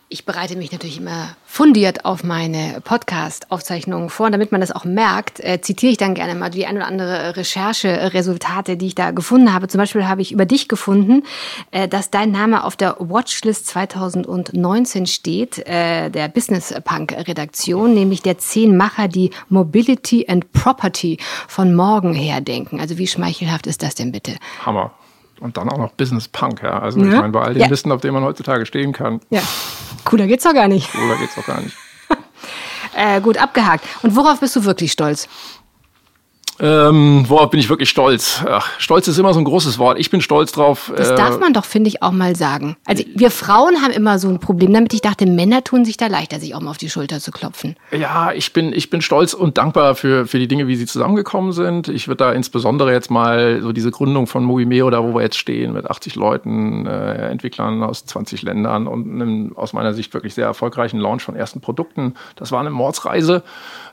Ich bereite mich natürlich immer fundiert auf meine Podcast-Aufzeichnungen vor. Und damit man das auch merkt, äh, zitiere ich dann gerne mal die ein oder andere Rechercheresultate, die ich da gefunden habe. Zum Beispiel habe ich über dich gefunden, äh, dass dein Name auf der Watchlist 2019 steht, äh, der Business Punk-Redaktion, nämlich der zehn Macher, die Mobility and Property von morgen her denken. Also wie schmeichelhaft ist das denn bitte? Hammer. Und dann auch noch Business Punk, ja. Also ja. ich meine, bei all den ja. Listen, auf denen man heutzutage stehen kann. Ja. Cooler geht's doch gar nicht. Cooler geht's doch gar nicht. äh, gut, abgehakt. Und worauf bist du wirklich stolz? Ähm, worauf bin ich wirklich stolz? Ach, stolz ist immer so ein großes Wort. Ich bin stolz drauf. Das äh, darf man doch, finde ich, auch mal sagen. Also wir Frauen haben immer so ein Problem damit. Ich dachte, Männer tun sich da leichter, sich auch mal auf die Schulter zu klopfen. Ja, ich bin, ich bin stolz und dankbar für, für die Dinge, wie sie zusammengekommen sind. Ich würde da insbesondere jetzt mal so diese Gründung von Movimeo, da wo wir jetzt stehen, mit 80 Leuten, äh, Entwicklern aus 20 Ländern und einem aus meiner Sicht wirklich sehr erfolgreichen Launch von ersten Produkten. Das war eine Mordsreise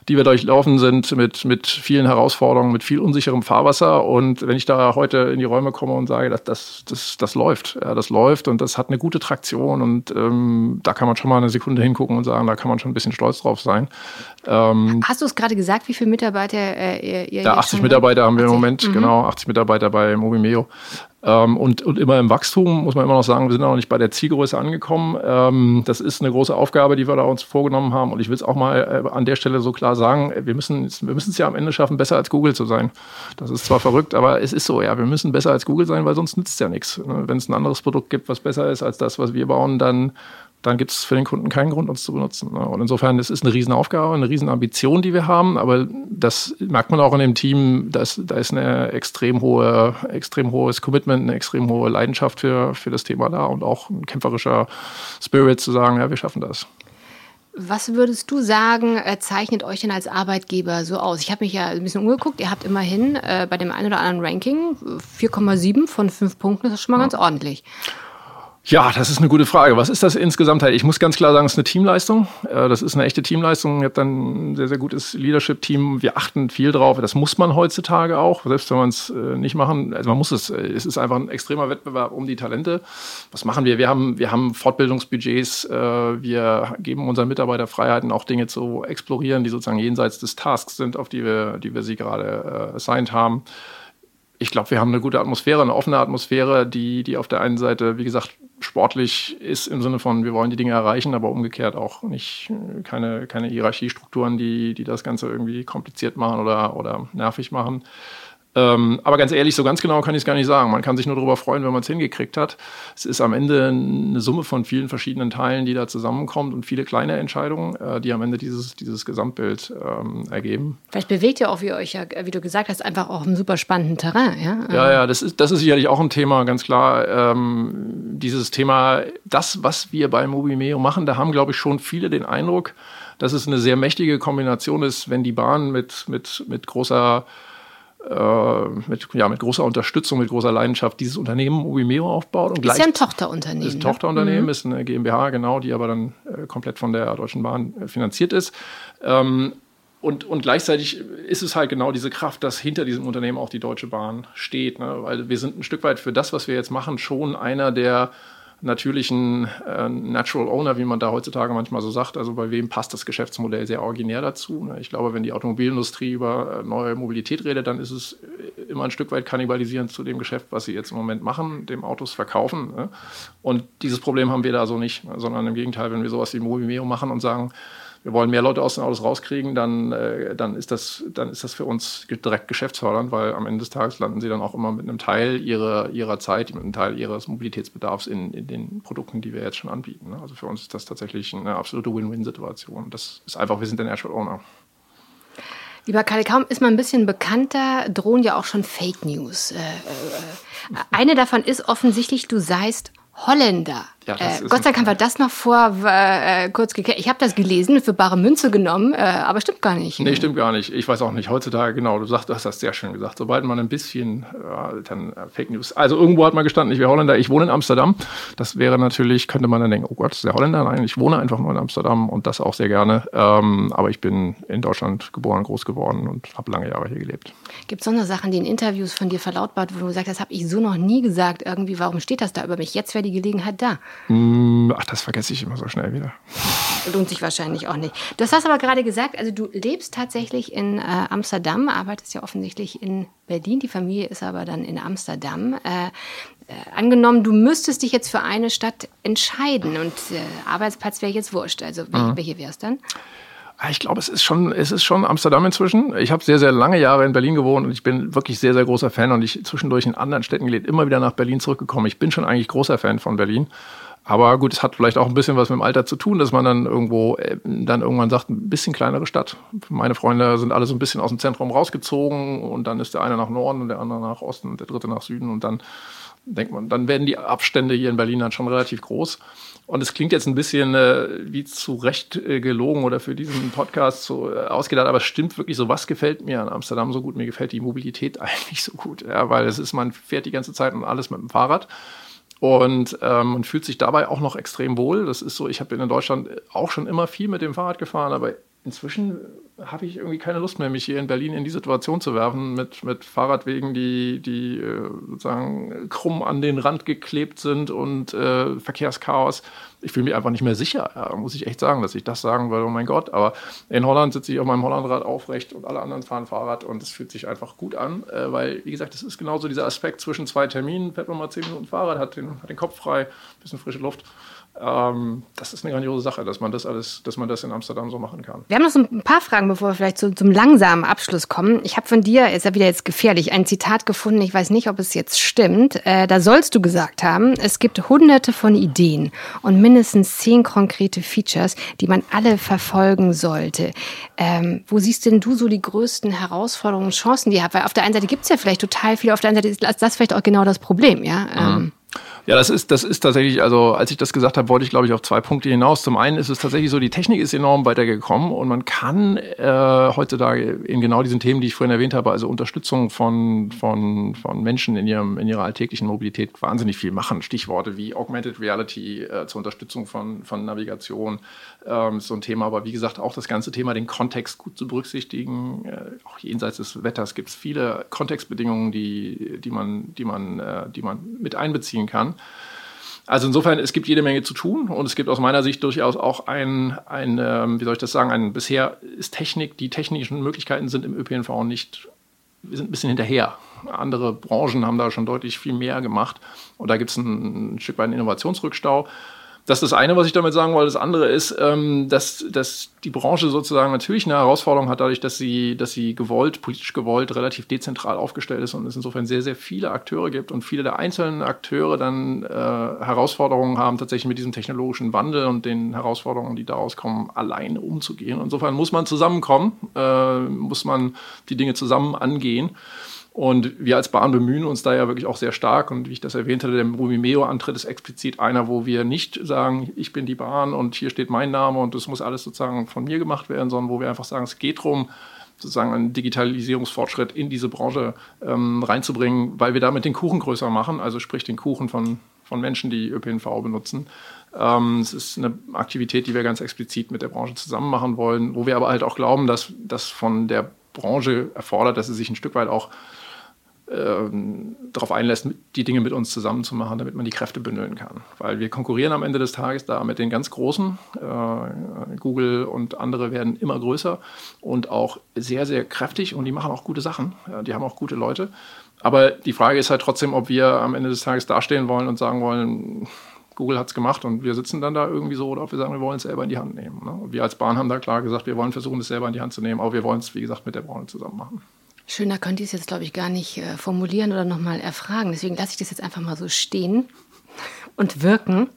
die wir durchlaufen sind mit, mit vielen Herausforderungen, mit viel unsicherem Fahrwasser. Und wenn ich da heute in die Räume komme und sage, dass das, das, das läuft, ja, das läuft und das hat eine gute Traktion und ähm, da kann man schon mal eine Sekunde hingucken und sagen, da kann man schon ein bisschen stolz drauf sein. Ähm, Hast du es gerade gesagt, wie viele Mitarbeiter äh, ihr, ihr Ja, 80 Mitarbeiter haben wir 80? im Moment, mhm. genau, 80 Mitarbeiter bei Movimeo. Ähm, und, und immer im Wachstum, muss man immer noch sagen, wir sind noch nicht bei der Zielgröße angekommen. Ähm, das ist eine große Aufgabe, die wir da uns vorgenommen haben. Und ich will es auch mal äh, an der Stelle so klar sagen, wir müssen wir es ja am Ende schaffen, besser als Google zu sein. Das ist zwar verrückt, aber es ist so, ja, wir müssen besser als Google sein, weil sonst nützt es ja nichts. Ne? Wenn es ein anderes Produkt gibt, was besser ist als das, was wir bauen, dann dann gibt es für den Kunden keinen Grund, uns zu benutzen. Ne? Und insofern, das ist eine Riesenaufgabe, eine Riesenambition, die wir haben, aber das merkt man auch in dem Team, dass, da ist eine extrem hohe, extrem hohes Commitment, eine extrem hohe Leidenschaft für, für das Thema da und auch ein kämpferischer Spirit zu sagen, ja, wir schaffen das. Was würdest du sagen, äh, zeichnet euch denn als Arbeitgeber so aus? Ich habe mich ja ein bisschen umgeguckt. Ihr habt immerhin äh, bei dem einen oder anderen Ranking 4,7 von 5 Punkten. Das ist schon mal ja. ganz ordentlich. Ja, das ist eine gute Frage. Was ist das insgesamt? Ich muss ganz klar sagen, es ist eine Teamleistung. Äh, das ist eine echte Teamleistung. Ihr habt dann ein sehr, sehr gutes Leadership-Team. Wir achten viel drauf. Das muss man heutzutage auch, selbst wenn man es äh, nicht machen. Also man muss es. Es ist einfach ein extremer Wettbewerb um die Talente. Was machen wir? Wir haben, wir haben Fortbildungsbudgets. Äh, wir geben unseren Mitarbeitern Freiheiten, auch Dinge zu explorieren, die sozusagen jenseits des Tasks sind, auf die wir, die wir sie gerade assigned haben ich glaube, wir haben eine gute Atmosphäre, eine offene Atmosphäre, die, die auf der einen Seite, wie gesagt, sportlich ist im Sinne von, wir wollen die Dinge erreichen, aber umgekehrt auch nicht keine, keine Hierarchiestrukturen, die, die das Ganze irgendwie kompliziert machen oder, oder nervig machen. Ähm, aber ganz ehrlich, so ganz genau kann ich es gar nicht sagen. Man kann sich nur darüber freuen, wenn man es hingekriegt hat. Es ist am Ende eine Summe von vielen verschiedenen Teilen, die da zusammenkommt und viele kleine Entscheidungen, äh, die am Ende dieses, dieses Gesamtbild ähm, ergeben. Vielleicht bewegt ihr auch, wie euch ja, wie du gesagt hast, einfach auch im super spannenden Terrain. Ja, ja, ja das, ist, das ist sicherlich auch ein Thema, ganz klar. Ähm, dieses Thema, das, was wir bei Mobimeo machen, da haben, glaube ich, schon viele den Eindruck, dass es eine sehr mächtige Kombination ist, wenn die Bahn mit, mit, mit großer äh, mit, ja, mit großer Unterstützung, mit großer Leidenschaft dieses Unternehmen Mobimeo aufbaut. Und ist ja ein Tochterunternehmen. Ist ein ne? Tochterunternehmen, mhm. ist eine GmbH, genau, die aber dann äh, komplett von der Deutschen Bahn äh, finanziert ist. Ähm, und, und gleichzeitig ist es halt genau diese Kraft, dass hinter diesem Unternehmen auch die Deutsche Bahn steht. Ne? Weil wir sind ein Stück weit für das, was wir jetzt machen, schon einer der natürlichen äh, Natural Owner, wie man da heutzutage manchmal so sagt. Also bei wem passt das Geschäftsmodell sehr originär dazu? Ne? Ich glaube, wenn die Automobilindustrie über äh, neue Mobilität redet, dann ist es äh, immer ein Stück weit kannibalisierend zu dem Geschäft, was sie jetzt im Moment machen, dem Autos verkaufen. Ne? Und dieses Problem haben wir da so nicht, sondern im Gegenteil, wenn wir sowas wie Movimeo machen und sagen, wir wollen mehr Leute aus den Autos rauskriegen, dann, äh, dann, ist das, dann ist das für uns direkt geschäftsfördernd, weil am Ende des Tages landen sie dann auch immer mit einem Teil ihrer, ihrer Zeit, mit einem Teil ihres Mobilitätsbedarfs in, in den Produkten, die wir jetzt schon anbieten. Ne? Also für uns ist das tatsächlich eine absolute Win-Win-Situation. Das ist einfach, wir sind der Natural Owner. Lieber Karl, kaum ist man ein bisschen bekannter, drohen ja auch schon Fake News. Äh, äh, eine davon ist offensichtlich, du seist Holländer. Ja, äh, Gott sei Dank haben wir das noch vor äh, kurz geklärt. Ich habe das gelesen, für bare Münze genommen, äh, aber stimmt gar nicht. Nee, stimmt gar nicht. Ich weiß auch nicht. Heutzutage, genau, du, sagst, du hast das sehr schön gesagt. Sobald man ein bisschen, äh, dann äh, Fake News. Also irgendwo hat man gestanden, ich wäre Holländer, ich wohne in Amsterdam. Das wäre natürlich, könnte man dann denken, oh Gott, ist der Holländer? Nein, ich wohne einfach nur in Amsterdam und das auch sehr gerne. Ähm, aber ich bin in Deutschland geboren, groß geworden und habe lange Jahre hier gelebt. Gibt es so eine Sachen, die in Interviews von dir verlautbart, wo du sagst, das habe ich so noch nie gesagt, irgendwie, warum steht das da über mich? Jetzt wäre die Gelegenheit da. Mm, ach, das vergesse ich immer so schnell wieder. Lohnt sich wahrscheinlich auch nicht. Du hast aber gerade gesagt, also du lebst tatsächlich in äh, Amsterdam, arbeitest ja offensichtlich in Berlin. Die Familie ist aber dann in Amsterdam. Äh, äh, angenommen, du müsstest dich jetzt für eine Stadt entscheiden und äh, Arbeitsplatz wäre jetzt wurscht. Also mhm. welche wäre es dann? Ah, ich glaube, es ist schon, es ist schon Amsterdam inzwischen. Ich habe sehr, sehr lange Jahre in Berlin gewohnt und ich bin wirklich sehr, sehr großer Fan und ich zwischendurch in anderen Städten gelebt, immer wieder nach Berlin zurückgekommen. Ich bin schon eigentlich großer Fan von Berlin. Aber gut, es hat vielleicht auch ein bisschen was mit dem Alter zu tun, dass man dann irgendwo äh, dann irgendwann sagt, ein bisschen kleinere Stadt. Meine Freunde sind alle so ein bisschen aus dem Zentrum rausgezogen und dann ist der eine nach Norden und der andere nach Osten und der dritte nach Süden und dann denkt man, dann werden die Abstände hier in Berlin dann schon relativ groß. Und es klingt jetzt ein bisschen äh, wie zu Recht äh, gelogen oder für diesen Podcast so äh, ausgedacht, aber es stimmt wirklich so, was gefällt mir an Amsterdam so gut? Mir gefällt die Mobilität eigentlich so gut, ja, weil es ist, man fährt die ganze Zeit und alles mit dem Fahrrad und ähm, man fühlt sich dabei auch noch extrem wohl. Das ist so, ich habe in Deutschland auch schon immer viel mit dem Fahrrad gefahren, aber inzwischen habe ich irgendwie keine Lust mehr, mich hier in Berlin in die Situation zu werfen mit, mit Fahrradwegen, die, die äh, sozusagen krumm an den Rand geklebt sind und äh, Verkehrschaos. Ich fühle mich einfach nicht mehr sicher, ja, muss ich echt sagen, dass ich das sagen würde, oh mein Gott. Aber in Holland sitze ich auf meinem Hollandrad aufrecht und alle anderen fahren Fahrrad und es fühlt sich einfach gut an, äh, weil, wie gesagt, es ist genauso dieser Aspekt zwischen zwei Terminen, fährt man mal zehn Minuten Fahrrad, hat den, hat den Kopf frei, bisschen frische Luft. Ähm, das ist eine grandiose Sache, dass man das alles, dass man das in Amsterdam so machen kann. Wir haben noch so ein paar Fragen, bevor wir vielleicht zu, zum langsamen Abschluss kommen. Ich habe von dir, ist ja wieder jetzt gefährlich, ein Zitat gefunden. Ich weiß nicht, ob es jetzt stimmt. Äh, da sollst du gesagt haben, es gibt hunderte von Ideen und mindestens zehn konkrete Features, die man alle verfolgen sollte. Ähm, wo siehst denn du so die größten Herausforderungen, Chancen, die ihr habt? Weil auf der einen Seite gibt es ja vielleicht total viel, auf der anderen Seite ist das vielleicht auch genau das Problem, ja. Mhm. Ähm, ja, das ist, das ist tatsächlich, also als ich das gesagt habe, wollte ich, glaube ich, auf zwei Punkte hinaus. Zum einen ist es tatsächlich so, die Technik ist enorm weitergekommen und man kann äh, heutzutage in genau diesen Themen, die ich vorhin erwähnt habe, also Unterstützung von, von, von Menschen in, ihrem, in ihrer alltäglichen Mobilität wahnsinnig viel machen. Stichworte wie Augmented Reality äh, zur Unterstützung von, von Navigation ähm, ist so ein Thema. Aber wie gesagt, auch das ganze Thema, den Kontext gut zu berücksichtigen. Äh, auch jenseits des Wetters gibt es viele Kontextbedingungen, die, die, man, die, man, äh, die man mit einbeziehen kann. Also insofern, es gibt jede Menge zu tun und es gibt aus meiner Sicht durchaus auch ein, ein ähm, wie soll ich das sagen, ein bisher ist Technik, die technischen Möglichkeiten sind im ÖPNV nicht wir sind ein bisschen hinterher. Andere Branchen haben da schon deutlich viel mehr gemacht. Und da gibt es ein, ein Stück weit einen Innovationsrückstau. Das ist das eine, was ich damit sagen wollte. Das andere ist, ähm, dass, dass die Branche sozusagen natürlich eine Herausforderung hat, dadurch, dass sie, dass sie gewollt, politisch gewollt, relativ dezentral aufgestellt ist und es insofern sehr, sehr viele Akteure gibt und viele der einzelnen Akteure dann äh, Herausforderungen haben, tatsächlich mit diesem technologischen Wandel und den Herausforderungen, die daraus kommen, alleine umzugehen. Insofern muss man zusammenkommen, äh, muss man die Dinge zusammen angehen. Und wir als Bahn bemühen uns da ja wirklich auch sehr stark. Und wie ich das erwähnt hatte, der Rumimeo-Antritt ist explizit einer, wo wir nicht sagen, ich bin die Bahn und hier steht mein Name und das muss alles sozusagen von mir gemacht werden, sondern wo wir einfach sagen, es geht darum, sozusagen einen Digitalisierungsfortschritt in diese Branche ähm, reinzubringen, weil wir damit den Kuchen größer machen, also sprich den Kuchen von, von Menschen, die ÖPNV benutzen. Ähm, es ist eine Aktivität, die wir ganz explizit mit der Branche zusammen machen wollen, wo wir aber halt auch glauben, dass das von der Branche erfordert, dass sie sich ein Stück weit auch ähm, darauf einlässt, die Dinge mit uns zusammen zu machen, damit man die Kräfte bündeln kann. Weil wir konkurrieren am Ende des Tages da mit den ganz Großen. Äh, Google und andere werden immer größer und auch sehr, sehr kräftig und die machen auch gute Sachen. Die haben auch gute Leute. Aber die Frage ist halt trotzdem, ob wir am Ende des Tages dastehen wollen und sagen wollen, Google hat es gemacht und wir sitzen dann da irgendwie so oder ob wir sagen, wir wollen es selber in die Hand nehmen. Ne? Wir als Bahn haben da klar gesagt, wir wollen versuchen, es selber in die Hand zu nehmen, aber wir wollen es, wie gesagt, mit der Branche zusammen machen. Schöner könnte ich es jetzt, glaube ich, gar nicht äh, formulieren oder nochmal erfragen. Deswegen lasse ich das jetzt einfach mal so stehen und wirken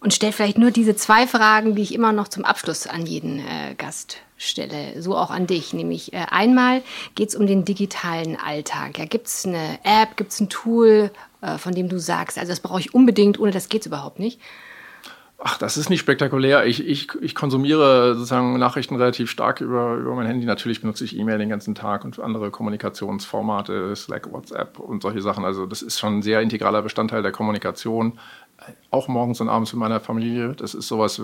und stelle vielleicht nur diese zwei Fragen, die ich immer noch zum Abschluss an jeden äh, Gast stelle, so auch an dich. Nämlich äh, einmal geht es um den digitalen Alltag. Ja, gibt es eine App, gibt es ein Tool, äh, von dem du sagst, also das brauche ich unbedingt, ohne das geht es überhaupt nicht. Ach, das ist nicht spektakulär. Ich, ich, ich konsumiere sozusagen Nachrichten relativ stark über, über mein Handy. Natürlich benutze ich E-Mail den ganzen Tag und andere Kommunikationsformate, Slack, WhatsApp und solche Sachen. Also das ist schon ein sehr integraler Bestandteil der Kommunikation. Auch morgens und abends mit meiner Familie. Das ist sowas, äh,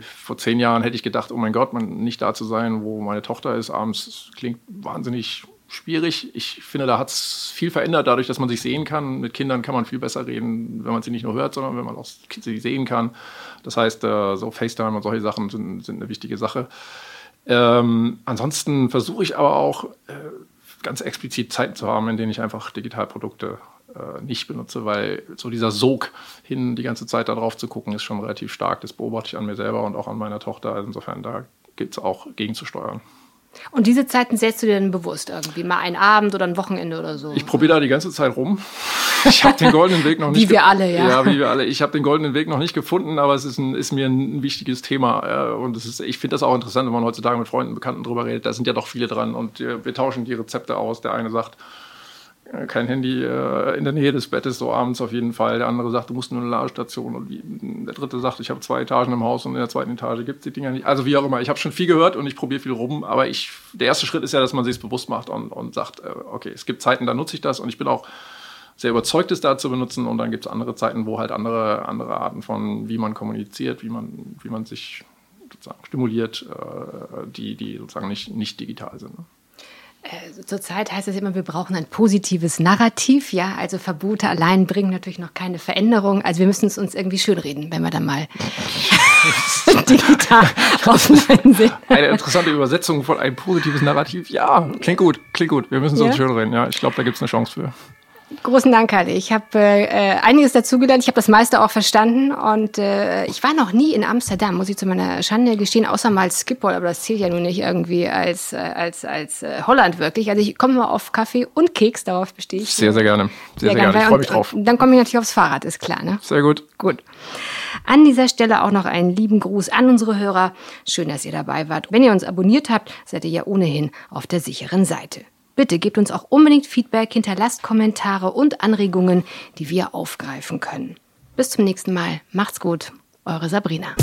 vor zehn Jahren hätte ich gedacht, oh mein Gott, man, nicht da zu sein, wo meine Tochter ist. Abends klingt wahnsinnig schwierig. Ich finde, da hat es viel verändert, dadurch, dass man sich sehen kann. Mit Kindern kann man viel besser reden, wenn man sie nicht nur hört, sondern wenn man auch sie sehen kann. Das heißt, äh, so FaceTime und solche Sachen sind, sind eine wichtige Sache. Ähm, ansonsten versuche ich aber auch äh, ganz explizit Zeiten zu haben, in denen ich einfach Digitalprodukte äh, nicht benutze, weil so dieser Sog hin, die ganze Zeit darauf zu gucken, ist schon relativ stark. Das beobachte ich an mir selber und auch an meiner Tochter. Also insofern, da gilt es auch gegenzusteuern. Und diese Zeiten setzt du dir dann bewusst irgendwie? Mal einen Abend oder ein Wochenende oder so? Ich probiere da die ganze Zeit rum. Ich habe den goldenen Weg noch nicht. Wie wir alle, ja. Ja, wie wir alle. Ich habe den goldenen Weg noch nicht gefunden, aber es ist, ein, ist mir ein wichtiges Thema. Und es ist, ich finde das auch interessant, wenn man heutzutage mit Freunden, Bekannten drüber redet. Da sind ja doch viele dran und wir tauschen die Rezepte aus. Der eine sagt, äh, kein Handy äh, in der Nähe des Bettes, so abends auf jeden Fall. Der andere sagt, du musst nur eine Ladestation. Und wie, der dritte sagt, ich habe zwei Etagen im Haus und in der zweiten Etage gibt es die Dinger nicht. Also wie auch immer, ich habe schon viel gehört und ich probiere viel rum. Aber ich, der erste Schritt ist ja, dass man sich es bewusst macht und, und sagt, äh, okay, es gibt Zeiten, da nutze ich das und ich bin auch sehr überzeugt, es da zu benutzen. Und dann gibt es andere Zeiten, wo halt andere, andere Arten von, wie man kommuniziert, wie man, wie man sich sozusagen stimuliert, die, die sozusagen nicht, nicht digital sind. Ne? Äh, zurzeit heißt es immer, wir brauchen ein positives Narrativ, ja. Also Verbote allein bringen natürlich noch keine Veränderung. Also wir müssen es uns irgendwie schönreden, wenn wir da mal digital offline sind. Eine interessante Übersetzung von ein positives Narrativ. Ja, klingt gut, klingt gut. Wir müssen es ja? uns schönreden. Ja, ich glaube, da gibt es eine Chance für. Großen Dank, Kalle. Ich habe äh, einiges dazugelernt. Ich habe das meiste auch verstanden. Und äh, ich war noch nie in Amsterdam, muss ich zu meiner Schande gestehen, außer mal Schiphol. Aber das zählt ja nun nicht irgendwie als, äh, als, als äh, Holland wirklich. Also ich komme mal auf Kaffee und Keks, darauf bestehe ich. Sehr, sehr gerne. Sehr, sehr, sehr gerne. Ich freue mich drauf. Und dann komme ich natürlich aufs Fahrrad, ist klar. Ne? Sehr gut. Gut. An dieser Stelle auch noch einen lieben Gruß an unsere Hörer. Schön, dass ihr dabei wart. Wenn ihr uns abonniert habt, seid ihr ja ohnehin auf der sicheren Seite. Bitte gebt uns auch unbedingt Feedback, hinterlasst Kommentare und Anregungen, die wir aufgreifen können. Bis zum nächsten Mal. Macht's gut. Eure Sabrina.